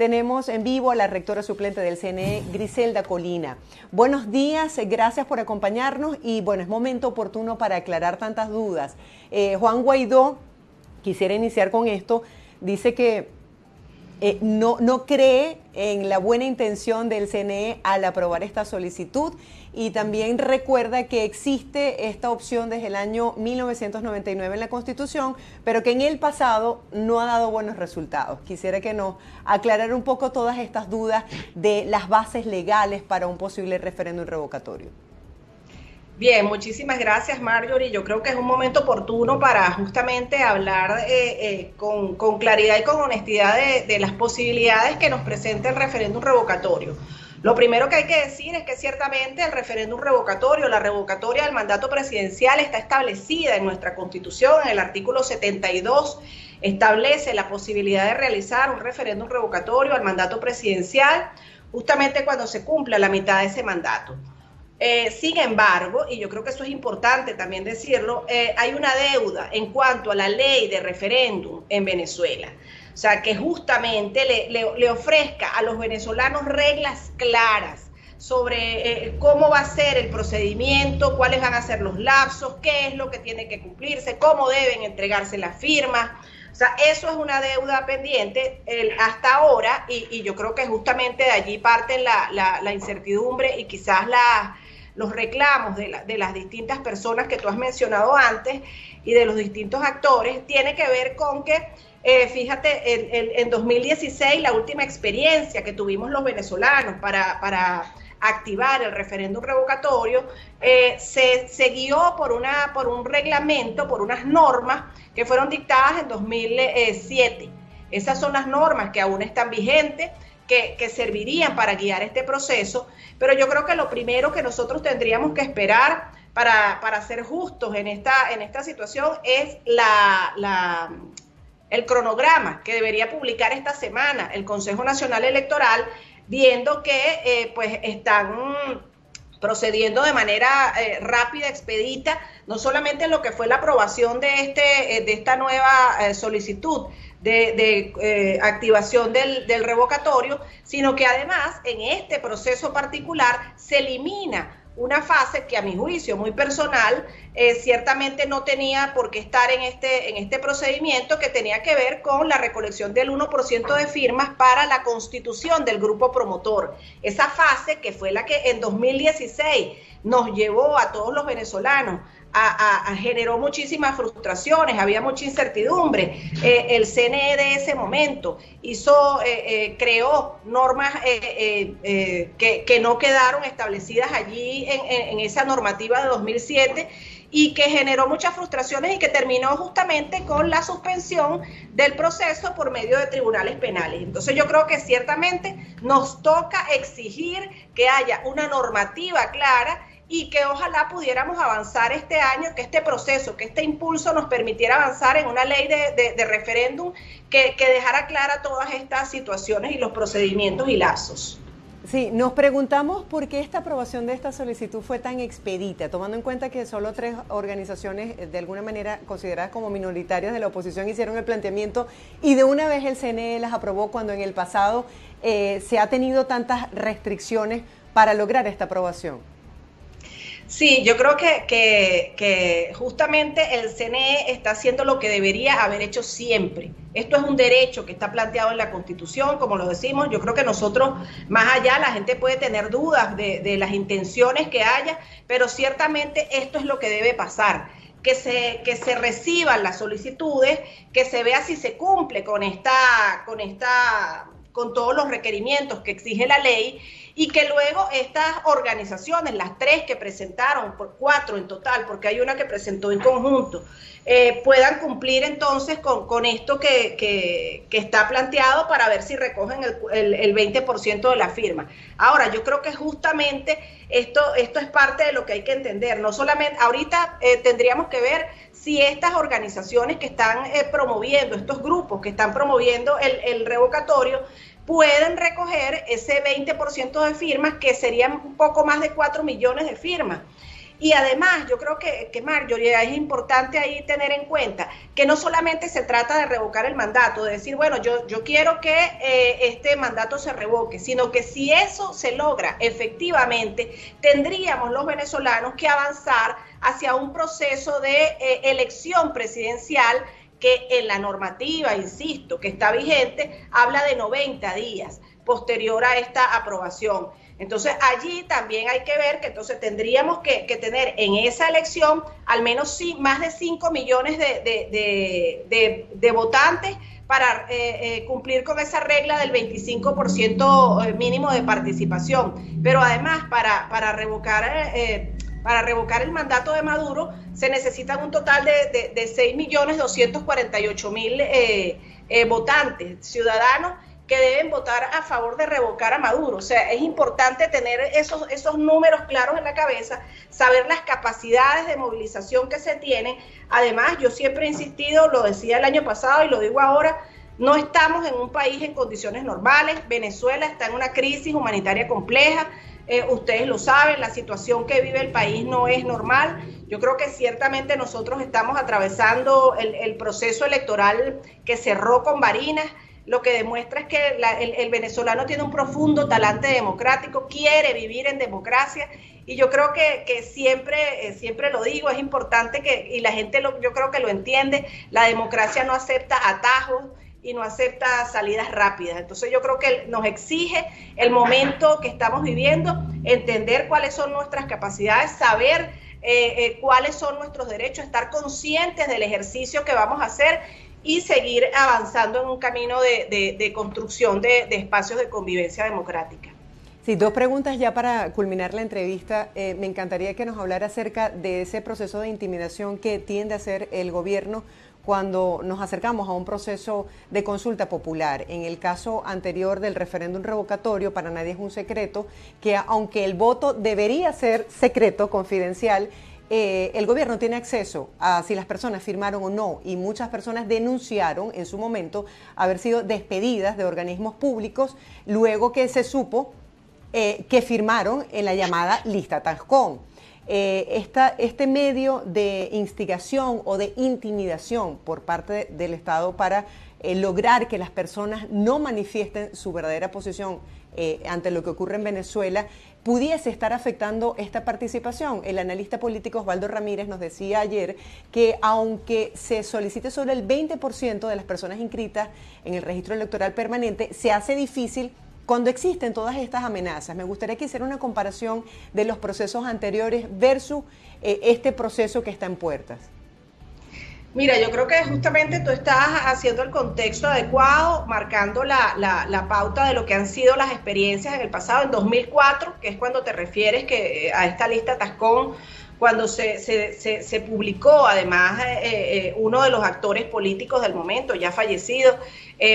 tenemos en vivo a la rectora suplente del CNE, Griselda Colina. Buenos días, gracias por acompañarnos y bueno, es momento oportuno para aclarar tantas dudas. Eh, Juan Guaidó, quisiera iniciar con esto, dice que eh, no, no cree en la buena intención del CNE al aprobar esta solicitud y también recuerda que existe esta opción desde el año 1999 en la Constitución, pero que en el pasado no ha dado buenos resultados. Quisiera que nos aclarara un poco todas estas dudas de las bases legales para un posible referéndum revocatorio. Bien, muchísimas gracias Marjorie. Yo creo que es un momento oportuno para justamente hablar eh, eh, con, claridad y con honestidad de, de, las posibilidades que nos presenta el referéndum revocatorio. Lo primero que hay que decir es que ciertamente el referéndum revocatorio, la revocatoria del mandato presidencial está establecida en nuestra constitución, en el artículo 72 establece la posibilidad de realizar un referéndum revocatorio al mandato presidencial justamente cuando se cumpla la mitad de ese mandato. Eh, sin embargo, y yo creo que eso es importante también decirlo, eh, hay una deuda en cuanto a la ley de referéndum en Venezuela. O sea, que justamente le, ofrezca a los venezolanos reglas claras sobre eh, cómo va a ser el procedimiento, cuáles van a ser los lapsos, qué es lo que tiene que cumplirse, cómo deben entregarse las firmas. O sea, eso es una deuda pendiente hasta ahora y, yo creo que justamente de allí parte la incertidumbre y quizás la, los reclamos de, de, las distintas personas que tú has mencionado antes y de los distintos actores, tiene que ver con que, eh, fíjate, en, 2016 la última experiencia que tuvimos los venezolanos para, para activar el referéndum revocatorio, eh, se, se, guió por, una, por un reglamento, por unas normas que fueron dictadas en 2007. Esas son las normas que aún están vigentes que, servirían para guiar este proceso, pero yo creo que lo primero que nosotros tendríamos que esperar para, para ser justos en esta, en esta situación es la, el cronograma que debería publicar esta semana el Consejo Nacional Electoral, viendo que eh, pues están procediendo de manera eh, rápida, expedita, no solamente en lo que fue la aprobación de, este, eh, de esta nueva solicitud, de, eh, activación del, revocatorio, sino que además en este proceso particular se elimina una fase que a mi juicio muy personal eh, ciertamente no tenía por qué estar en este, en este procedimiento que tenía que ver con la recolección del 1% de firmas para la constitución del grupo promotor. Esa fase que fue la que en 2016 nos llevó a todos los venezolanos a, generó muchísimas frustraciones, había mucha incertidumbre. Eh, el CNE de ese momento hizo, eh, eh, creó normas que, no quedaron establecidas allí en, esa normativa de 2007 y que generó muchas frustraciones y que terminó justamente con la suspensión del proceso por medio de tribunales penales. Entonces yo creo que ciertamente nos toca exigir que haya una normativa clara y que ojalá pudiéramos avanzar este año, que este proceso, que este impulso nos permitiera avanzar en una ley de, referéndum que, dejara clara todas estas situaciones y los procedimientos y lazos. Sí, nos preguntamos por qué esta aprobación de esta solicitud fue tan expedita, tomando en cuenta que solo tres organizaciones, eh, de alguna manera consideradas como minoritarias de la oposición, hicieron el planteamiento y de una vez el CNE las aprobó cuando en el pasado eh, se ha tenido tantas restricciones para lograr esta aprobación. Sí, yo creo que, justamente el CNE está haciendo lo que debería haber hecho siempre. Esto es un derecho que está planteado en la Constitución, como lo decimos. Yo creo que nosotros, más allá, la gente puede tener dudas de, las intenciones que haya, pero ciertamente esto es lo que debe pasar. Que se, que se reciban las solicitudes, que se vea si se cumple con esta, con esta, con todos los requerimientos que exige la ley y que luego estas organizaciones, las tres que presentaron, por cuatro en total, porque hay una que presentó en conjunto, eh, puedan cumplir entonces con, esto que, está planteado para ver si recogen el, el, 20% de la firma. Ahora, yo creo que justamente esto, esto es parte de lo que hay que entender. No solamente, ahorita eh, tendríamos que ver si estas organizaciones que están eh, promoviendo, estos grupos que están promoviendo el, el revocatorio, pueden recoger ese 20% de firmas, que serían un poco más de 4 millones de firmas. Y además, yo creo que, que Marjorie, es importante ahí tener en cuenta que no solamente se trata de revocar el mandato, de decir, bueno, yo, yo quiero que eh, este mandato se revoque, sino que si eso se logra efectivamente, tendríamos los venezolanos que avanzar hacia un proceso de eh, elección presidencial que en la normativa, insisto, que está vigente, habla de 90 días posterior a esta aprobación. Entonces allí también hay que ver que entonces tendríamos que, tener en esa elección al menos sí, más de 5 millones de, votantes para eh, eh, cumplir con esa regla del 25% eh, mínimo de participación. Pero además para, para revocar... para revocar el mandato de Maduro se necesitan un total de, de, 6.248.000 votantes, ciudadanos que deben votar a favor de revocar a Maduro. O sea, es importante tener esos, esos números claros en la cabeza, saber las capacidades de movilización que se tienen. Además, yo siempre he insistido, lo decía el año pasado y lo digo ahora, no estamos en un país en condiciones normales. Venezuela está en una crisis humanitaria compleja. Eh, ustedes lo saben, la situación que vive el país no es normal. Yo creo que ciertamente nosotros estamos atravesando el, proceso electoral que cerró con Barinas lo que demuestra es que el, venezolano tiene un profundo talante democrático, quiere vivir en democracia y yo creo que, siempre, eh, siempre lo digo, es importante que, y la gente lo, yo creo que lo entiende, la democracia no acepta atajos y no acepta salidas rápidas. Entonces yo creo que nos exige el momento que estamos viviendo, entender cuáles son nuestras capacidades, saber eh, eh, cuáles son nuestros derechos, estar conscientes del ejercicio que vamos a hacer y seguir avanzando en un camino de, construcción de, espacios de convivencia democrática. Sí, dos preguntas ya para culminar la entrevista. Eh, me encantaría que nos hablara acerca de ese proceso de intimidación que tiende a hacer el gobierno cuando nos acercamos a un proceso de consulta popular. En el caso anterior del referéndum revocatorio, para nadie es un secreto, que aunque el voto debería ser secreto, confidencial, eh, el gobierno tiene acceso a si las personas firmaron o no y muchas personas denunciaron en su momento haber sido despedidas de organismos públicos luego que se supo eh, que firmaron en la llamada lista Tascón. Eh, este medio de instigación o de intimidación por parte del Estado para lograr que las personas no manifiesten su verdadera posición ante lo que ocurre en Venezuela pudiese estar afectando esta participación. El analista político Osvaldo Ramírez nos decía ayer que aunque se solicite solo el 20% de las personas inscritas en el registro electoral permanente, se hace difícil cuando existen todas estas amenazas. Me gustaría que hiciera una comparación de los procesos anteriores versus eh, este proceso que está en puertas. Mira, yo creo que justamente tú estás haciendo el contexto adecuado, marcando la, pauta de lo que han sido las experiencias en el pasado, en 2004, que es cuando te refieres que eh, a esta lista Tascón, cuando se, se, publicó, además, eh, eh, uno de los actores políticos del momento, ya fallecido,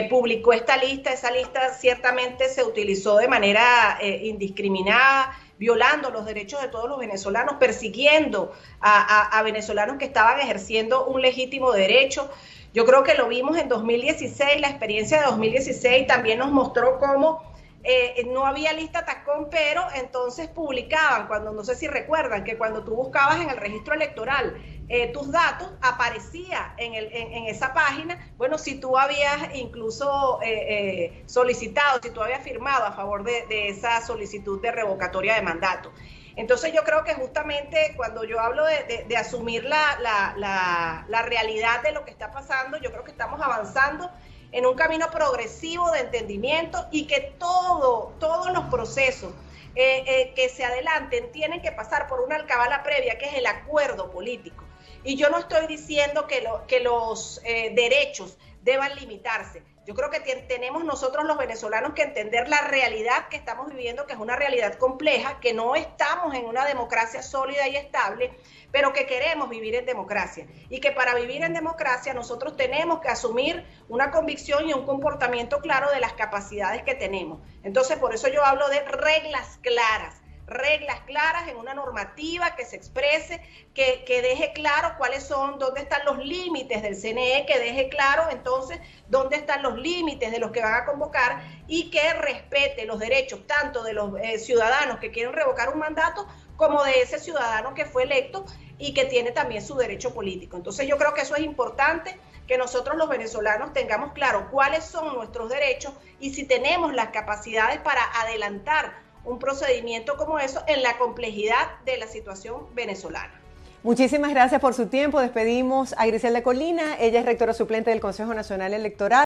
publicó esta lista, esa lista ciertamente se utilizó de manera indiscriminada violando los derechos de todos los venezolanos, persiguiendo a, venezolanos que estaban ejerciendo un legítimo derecho. Yo creo que lo vimos en 2016, la experiencia de 2016 también nos mostró cómo eh, no había lista tacón, pero entonces publicaban, cuando no sé si recuerdan, que cuando tú buscabas en el registro electoral eh, tus datos, aparecía en, el, en, esa página, bueno, si tú habías incluso eh, solicitado, si tú habías firmado a favor de, esa solicitud de revocatoria de mandato. Entonces yo creo que justamente cuando yo hablo de, asumir la, la, la realidad de lo que está pasando, yo creo que estamos avanzando en un camino progresivo de entendimiento y que todo, todos los procesos eh, eh, que se adelanten tienen que pasar por una alcabala previa, que es el acuerdo político. Y yo no estoy diciendo que, lo, que los eh, derechos deban limitarse. Yo creo que tenemos nosotros los venezolanos que entender la realidad que estamos viviendo, que es una realidad compleja, que no estamos en una democracia sólida y estable, pero que queremos vivir en democracia. Y que para vivir en democracia nosotros tenemos que asumir una convicción y un comportamiento claro de las capacidades que tenemos. Entonces, por eso yo hablo de reglas claras reglas claras, en una normativa que se exprese, que, que, deje claro cuáles son, dónde están los límites del CNE, que deje claro entonces dónde están los límites de los que van a convocar y que respete los derechos tanto de los eh, ciudadanos que quieren revocar un mandato como de ese ciudadano que fue electo y que tiene también su derecho político. Entonces yo creo que eso es importante, que nosotros los venezolanos tengamos claro cuáles son nuestros derechos y si tenemos las capacidades para adelantar un procedimiento como eso en la complejidad de la situación venezolana. Muchísimas gracias por su tiempo. Despedimos a Griselda Colina. Ella es rectora suplente del Consejo Nacional Electoral.